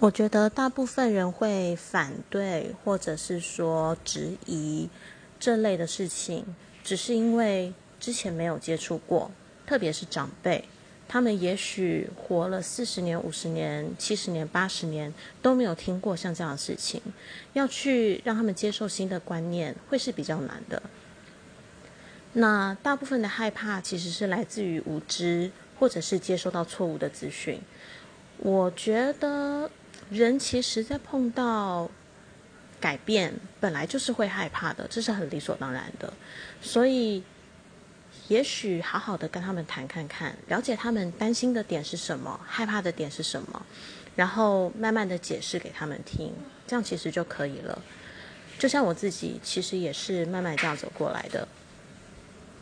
我觉得大部分人会反对，或者是说质疑这类的事情，只是因为之前没有接触过，特别是长辈，他们也许活了四十年、五十年、七十年、八十年都没有听过像这样的事情，要去让他们接受新的观念，会是比较难的。那大部分的害怕其实是来自于无知，或者是接收到错误的资讯。我觉得。人其实，在碰到改变，本来就是会害怕的，这是很理所当然的。所以，也许好好的跟他们谈看看，了解他们担心的点是什么，害怕的点是什么，然后慢慢的解释给他们听，这样其实就可以了。就像我自己，其实也是慢慢这样走过来的。